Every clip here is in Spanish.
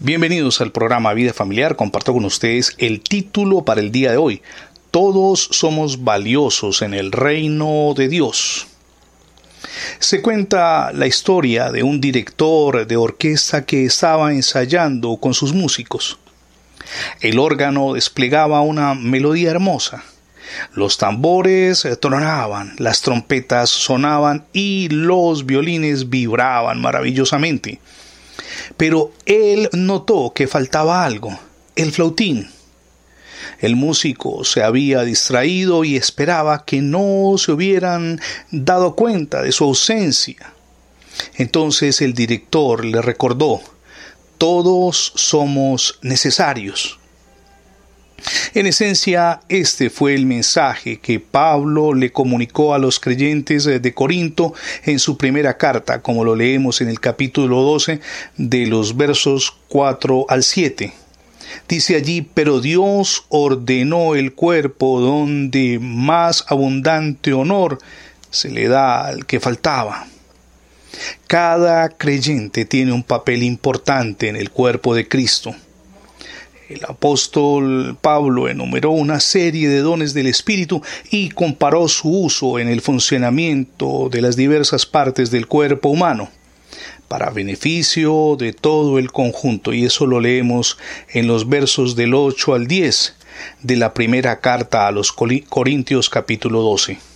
Bienvenidos al programa Vida Familiar. Comparto con ustedes el título para el día de hoy. Todos somos valiosos en el reino de Dios. Se cuenta la historia de un director de orquesta que estaba ensayando con sus músicos. El órgano desplegaba una melodía hermosa. Los tambores tronaban, las trompetas sonaban y los violines vibraban maravillosamente. Pero él notó que faltaba algo, el flautín. El músico se había distraído y esperaba que no se hubieran dado cuenta de su ausencia. Entonces el director le recordó, todos somos necesarios. En esencia, este fue el mensaje que Pablo le comunicó a los creyentes de Corinto en su primera carta, como lo leemos en el capítulo 12 de los versos 4 al 7. Dice allí, pero Dios ordenó el cuerpo donde más abundante honor se le da al que faltaba. Cada creyente tiene un papel importante en el cuerpo de Cristo. El apóstol Pablo enumeró una serie de dones del Espíritu y comparó su uso en el funcionamiento de las diversas partes del cuerpo humano para beneficio de todo el conjunto y eso lo leemos en los versos del 8 al 10 de la primera carta a los Corintios capítulo 12.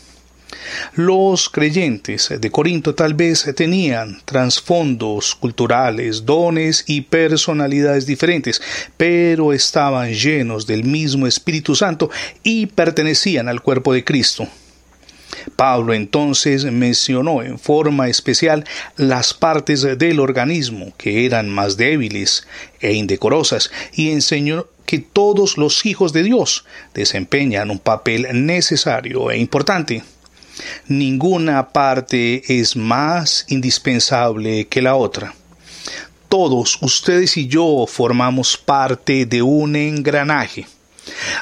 Los creyentes de Corinto tal vez tenían trasfondos culturales, dones y personalidades diferentes, pero estaban llenos del mismo Espíritu Santo y pertenecían al cuerpo de Cristo. Pablo entonces mencionó en forma especial las partes del organismo que eran más débiles e indecorosas y enseñó que todos los hijos de Dios desempeñan un papel necesario e importante. Ninguna parte es más indispensable que la otra. Todos, ustedes y yo, formamos parte de un engranaje.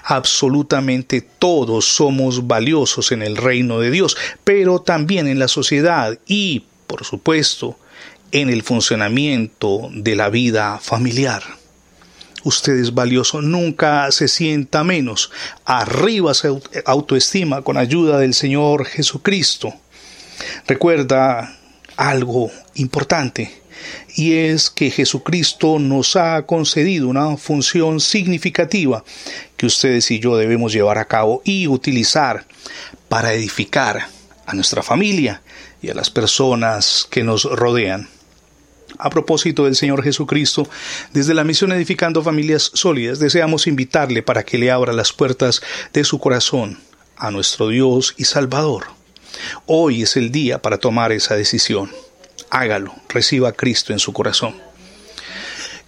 Absolutamente todos somos valiosos en el reino de Dios, pero también en la sociedad y, por supuesto, en el funcionamiento de la vida familiar. Usted es valioso, nunca se sienta menos. Arriba se autoestima con ayuda del Señor Jesucristo. Recuerda algo importante y es que Jesucristo nos ha concedido una función significativa que ustedes y yo debemos llevar a cabo y utilizar para edificar a nuestra familia y a las personas que nos rodean. A propósito del Señor Jesucristo, desde la misión Edificando Familias Sólidas deseamos invitarle para que le abra las puertas de su corazón a nuestro Dios y Salvador. Hoy es el día para tomar esa decisión. Hágalo, reciba a Cristo en su corazón.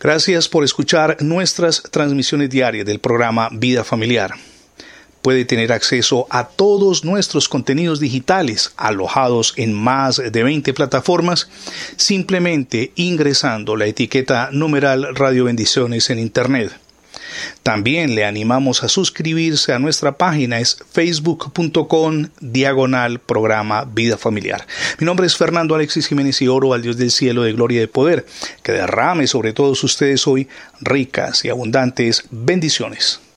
Gracias por escuchar nuestras transmisiones diarias del programa Vida Familiar puede tener acceso a todos nuestros contenidos digitales alojados en más de 20 plataformas simplemente ingresando la etiqueta numeral Radio Bendiciones en Internet. También le animamos a suscribirse a nuestra página, es facebook.com diagonal programa Vida Familiar. Mi nombre es Fernando Alexis Jiménez y oro al Dios del cielo de gloria y de poder, que derrame sobre todos ustedes hoy ricas y abundantes bendiciones.